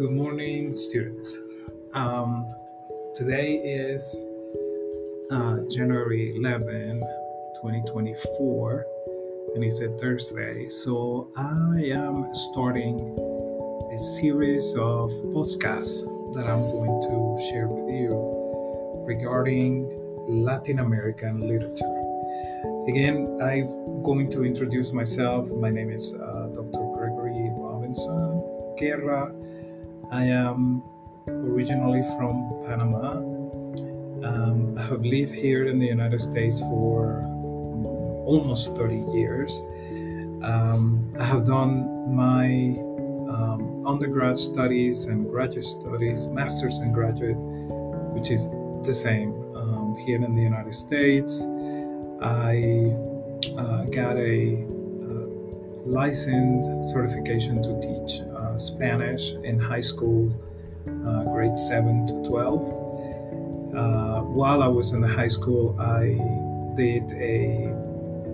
Good morning, students. Um, today is uh, January 11, 2024, and it's a Thursday. So I am starting a series of podcasts that I'm going to share with you regarding Latin American literature. Again, I'm going to introduce myself. My name is uh, Dr. Gregory Robinson Guerra. I am originally from Panama. Um, I have lived here in the United States for almost 30 years. Um, I have done my um, undergrad studies and graduate studies, master's and graduate, which is the same um, here in the United States. I uh, got a uh, license certification to teach uh, Spanish in high school, uh, grade 7 to 12. Uh, while I was in high school, I did a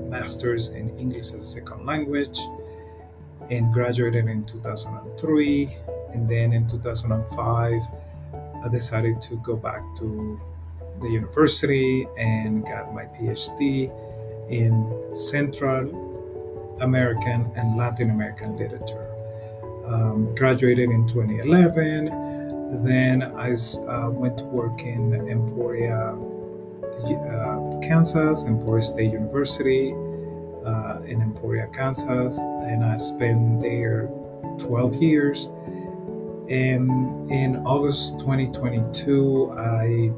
master's in English as a second language and graduated in 2003. And then in 2005, I decided to go back to the university and got my PhD in Central American and Latin American literature. Um, graduated in 2011. Then I uh, went to work in Emporia, uh, Kansas, Emporia State University uh, in Emporia, Kansas, and I spent there 12 years. And in August 2022, I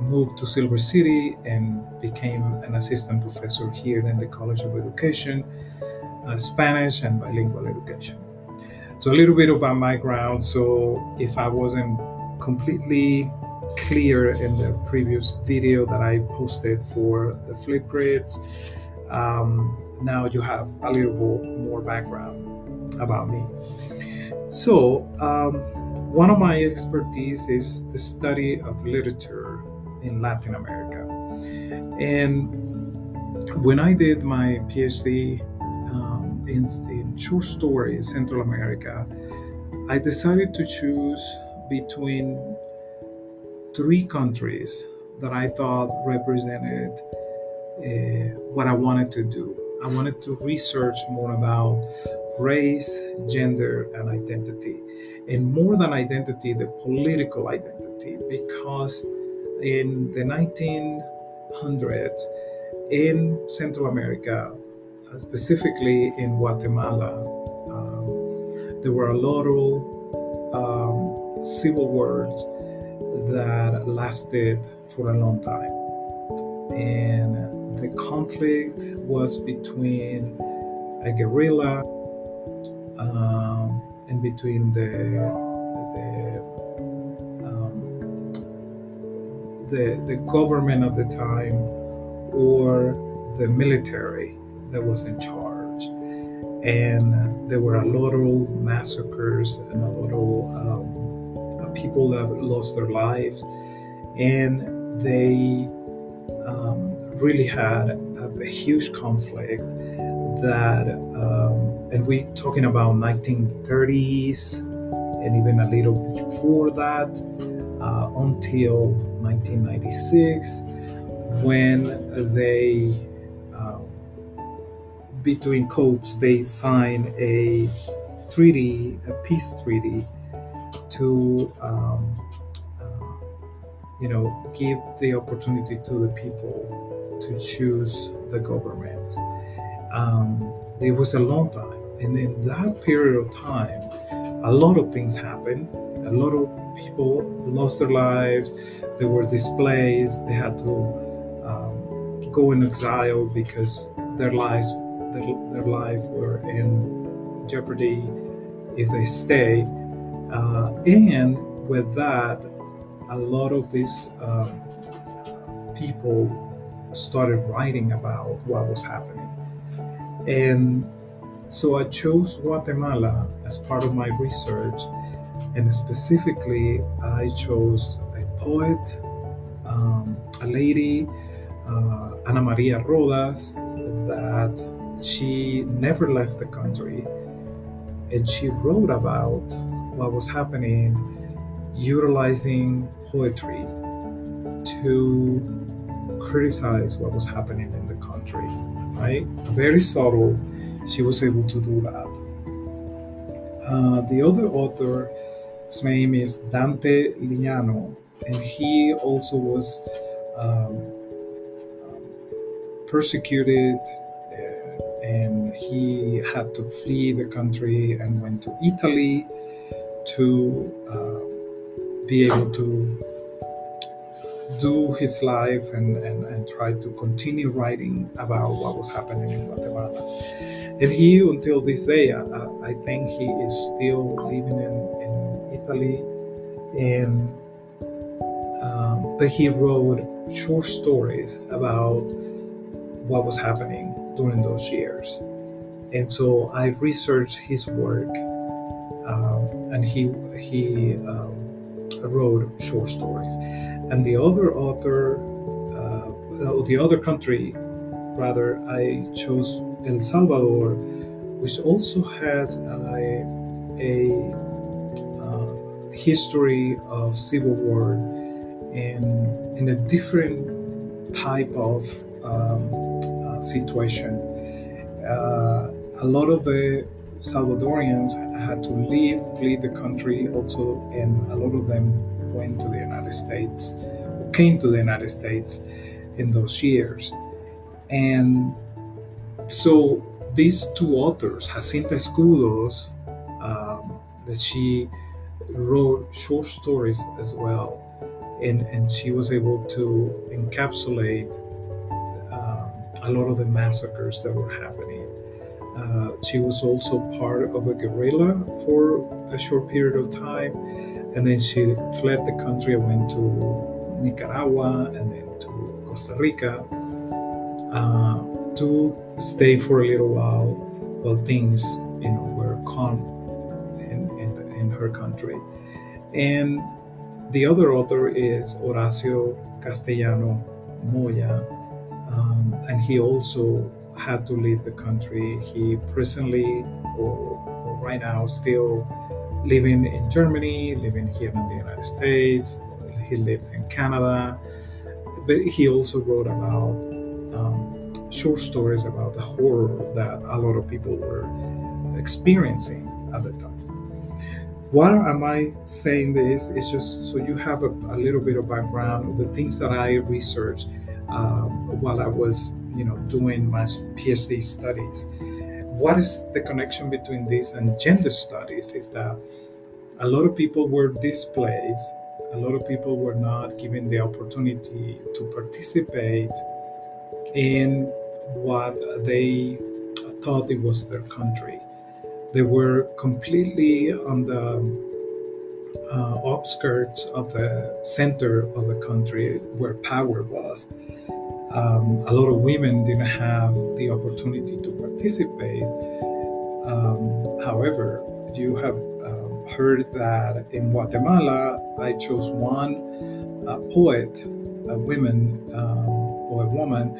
moved to Silver City and became an assistant professor here in the College of Education, uh, Spanish and bilingual education. So, a little bit about my background. So, if I wasn't completely clear in the previous video that I posted for the Flipgrids, um, now you have a little bit more background about me. So, um, one of my expertise is the study of literature in Latin America. And when I did my PhD um, in, in short story in Central America, I decided to choose between three countries that I thought represented uh, what I wanted to do. I wanted to research more about race, gender, and identity. And more than identity, the political identity, because in the 1900s in Central America, specifically in Guatemala, um, there were a lot of um, civil wars that lasted for a long time. And the conflict was between a guerrilla um, and between the the, the government of the time or the military that was in charge. And there were a lot of massacres and a lot of um, people that lost their lives. And they um, really had a, a, huge conflict that, um, and we're talking about 1930s and even a little before that uh, until 1996 when they, between quotes, they sign a treaty, a peace treaty, to um, uh, you know give the opportunity to the people to choose the government. Um, it was a long time, and in that period of time, a lot of things happened. A lot of people lost their lives. They were displaced. They had to um, go in exile because their lives, their, their life were in jeopardy if they stay. Uh, and with that, a lot of these um, people started writing about what was happening. And so I chose Guatemala as part of my research and specifically, I chose a poet, um, a lady, uh, Ana Maria Rodas, that she never left the country. And she wrote about what was happening, utilizing poetry to criticize what was happening in the country, right? Very subtle. She was able to do that. Uh, the other author, his name is Dante Liano, and he also was um, persecuted and he had to flee the country and went to Italy to uh, be able to do his life and, and, and try to continue writing about what was happening in Guatemala. And he, until this day, I, I think he is still living in, in Italy. And um, but he wrote short stories about what was happening during those years. And so I researched his work, um, and he he um, wrote short stories and the other author, uh, the other country, rather, I chose El Salvador, which also has a, a uh, history of civil war in in a different type of um, uh, situation. Uh, a lot of the Salvadorians had to leave, flee the country also, and a lot of them went to the United States, came to the United States in those years. And so these two authors, Jacinta Escudos, um, that she wrote short stories as well, and, and she was able to encapsulate a lot of the massacres that were happening. Uh, she was also part of a guerrilla for a short period of time and then she fled the country and went to Nicaragua and then to Costa Rica uh, to stay for a little while while things, you know, were calm in, in, in her country. And the other author is Horacio Castellano Moya, um, and he also had to leave the country. He presently, or, or right now, still living in Germany, living here in the United States. He lived in Canada, but he also wrote about um, short stories about the horror that a lot of people were experiencing at the time. Why am I saying this? It's just so you have a, a little bit of background of the things that I researched um, while I was, you know, doing my PhD studies. What is the connection between this and gender studies is that a lot of people were displaced a lot of people were not given the opportunity to participate in what they thought it was their country. They were completely on the uh, outskirts of the center of the country where power was um, a lot of women didn't have the opportunity to participate. Um, however, you have um, heard that in Guatemala, I chose one uh, poet, a woman um, or a woman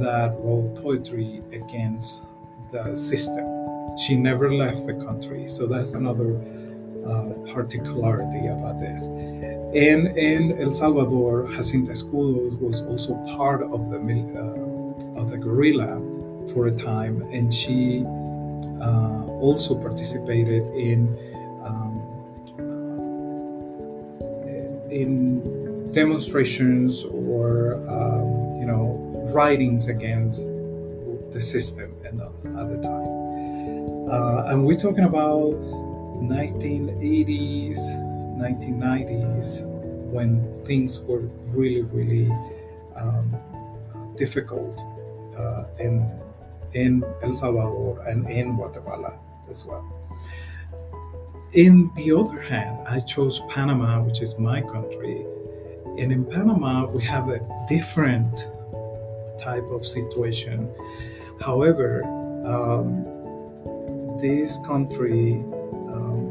that wrote poetry against the system. She never left the country, so that's another uh, particularity about this. And in El Salvador, Jacinta Escudo was also part of the uh, of the guerrilla for a time, and she uh, also participated in um, in demonstrations or um, you know writings against the system and at the time. Uh, and we're talking about 1980s 1990s when things were really, really um, difficult uh, in in El Salvador and in Guatemala as well. In the other hand, I chose Panama, which is my country, and in Panama we have a different type of situation. However, um, this country um,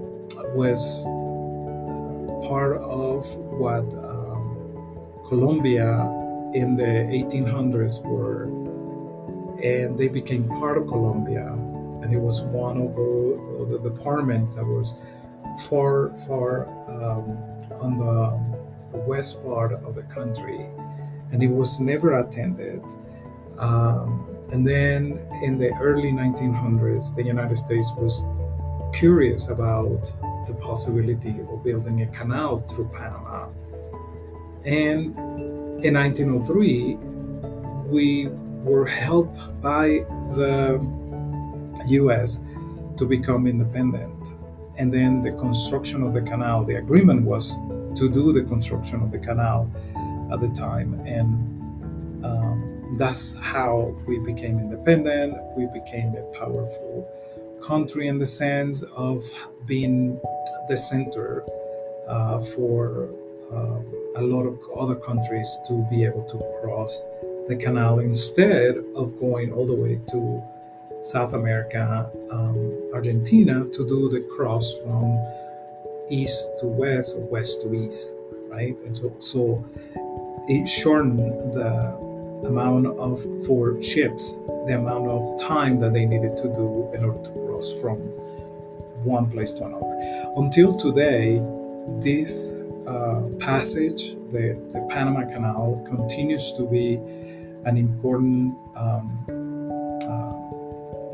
was part of what um, Colombia in the 1800s were, and they became part of Colombia. And it was one of the, the departments that was far, far um, on the west part of the country, and it was never attended. Um, and then in the early 1900s, the United States was curious about the possibility of building a canal through Panama. And in 1903, we were helped by the US to become independent. And then the construction of the canal, the agreement was to do the construction of the canal at the time. And um, that's how we became independent. We became a powerful country in the sense of being the center uh, for uh, a lot of other countries to be able to cross the canal instead of going all the way to South America, um, Argentina, to do the cross from east to west or west to east, right? And so, so it shortened the amount of for ships, the amount of time that they needed to do in order to cross from one place to another. Until today, this uh, passage, the, the Panama Canal, continues to be an important um, uh,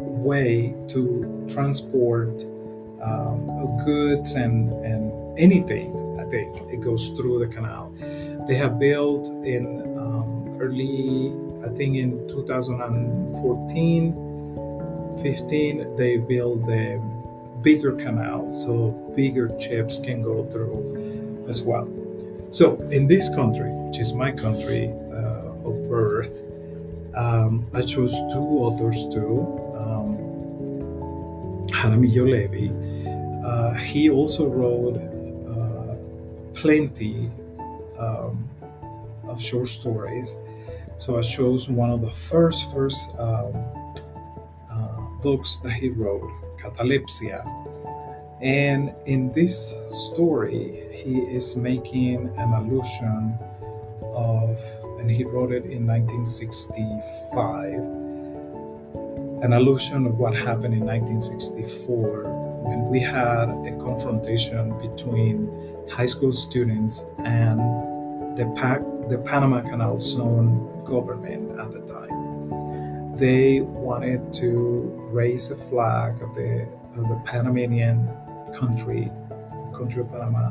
way to transport um, goods and, and anything, I think, it goes through the canal. They have built in um, early, I think in 2014, 15, they built the bigger canal so bigger ships can go through as well. So in this country, which is my country uh, of birth, um, I chose two authors too. Um, Jaramillo Levi. Uh, he also wrote uh, plenty um, of short stories. So I chose one of the first first um, uh, books that he wrote, Catalepsia. And in this story, he is making an allusion of, and he wrote it in 1965, an allusion of what happened in 1964 when we had a confrontation between high school students and the, pa- the Panama Canal Zone government at the time. They wanted to raise a flag of the of the Panamanian country, country of Panama,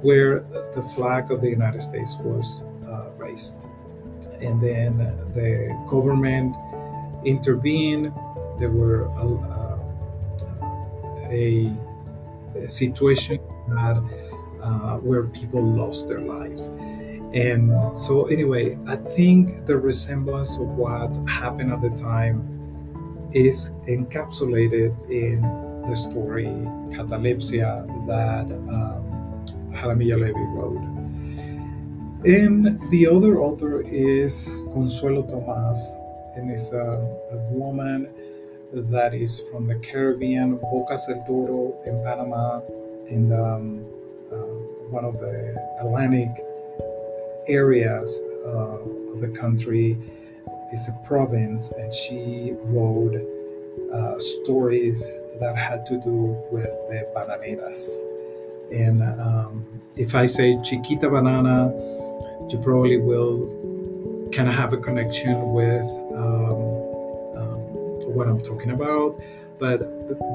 where the flag of the United States was uh, raised. And then the government intervened. There were a, a, a situation that, uh, where people lost their lives. And so, anyway, I think the resemblance of what happened at the time is encapsulated in the story Catalepsia that um, Jaramillo Levi wrote. And the other author is Consuelo Tomas, and it's a, a woman that is from the Caribbean, Bocas del Toro in Panama, in the, um, uh, one of the Atlantic areas uh, of the country. It's a province, and she wrote uh, stories that had to do with the bananeras. And um, if I say Chiquita Banana, you probably will kind of have a connection with um, um, what I'm talking about. But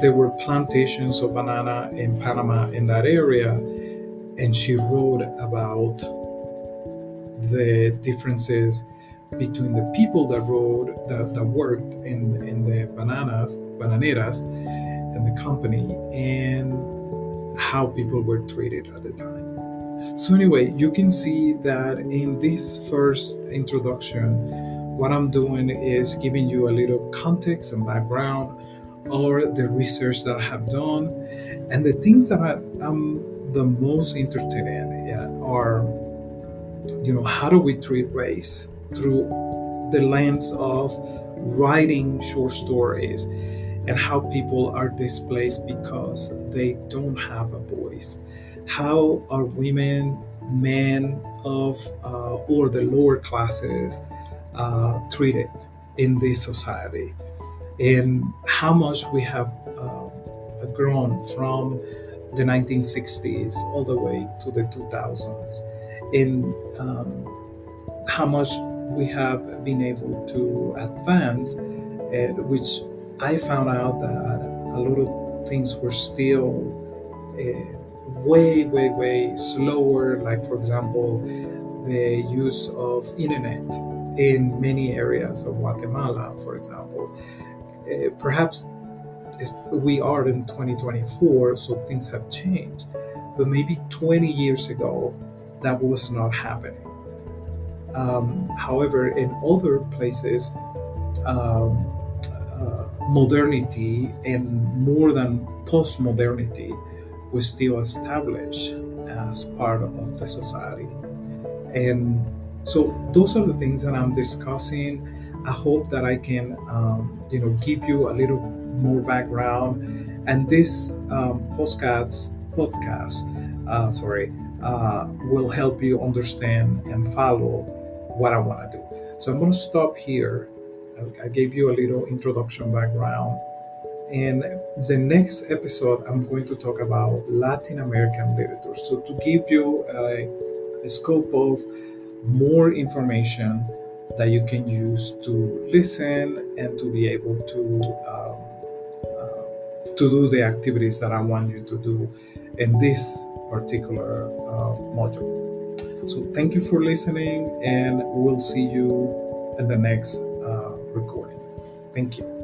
there were plantations of banana in Panama in that area, and she wrote about the differences between the people that rode that, that worked in in the bananas bananeras and the company and how people were treated at the time. So anyway, you can see that in this first introduction, what I'm doing is giving you a little context and background or the research that I have done and the things that I, am the most interested in yeah, are you know how do we treat race through the lens of writing short stories and how people are displaced because they don't have a voice. How are women, men of uh, or the lower classes uh, treated in this society, and how much we have uh, grown from the 1960s all the way to the 2000s, in um, how much we have been able to advance, uh, which I found out that a lot of things were still uh, way, way, way slower. Like, for example, the use of internet in many areas of Guatemala, for example. Uh, perhaps we are in 2024, so things have changed. But maybe 20 years ago, that was not happening. Um, however, in other places, um, uh, modernity and more than post modernity was still established as part of the society. And so, those are the things that I'm discussing. I hope that I can, um, you know, give you a little more background. And this um, podcast, podcast, uh, sorry, uh, will help you understand and follow what I want to do. So I'm going to stop here. I, gave you a little introduction background. And the next episode, I'm going to talk about Latin American literature. So to give you a, a scope of more information that you can use to listen and to be able to um, to do the activities that I want you to do in this particular uh, module. So, thank you for listening, and we'll see you in the next uh, recording. Thank you.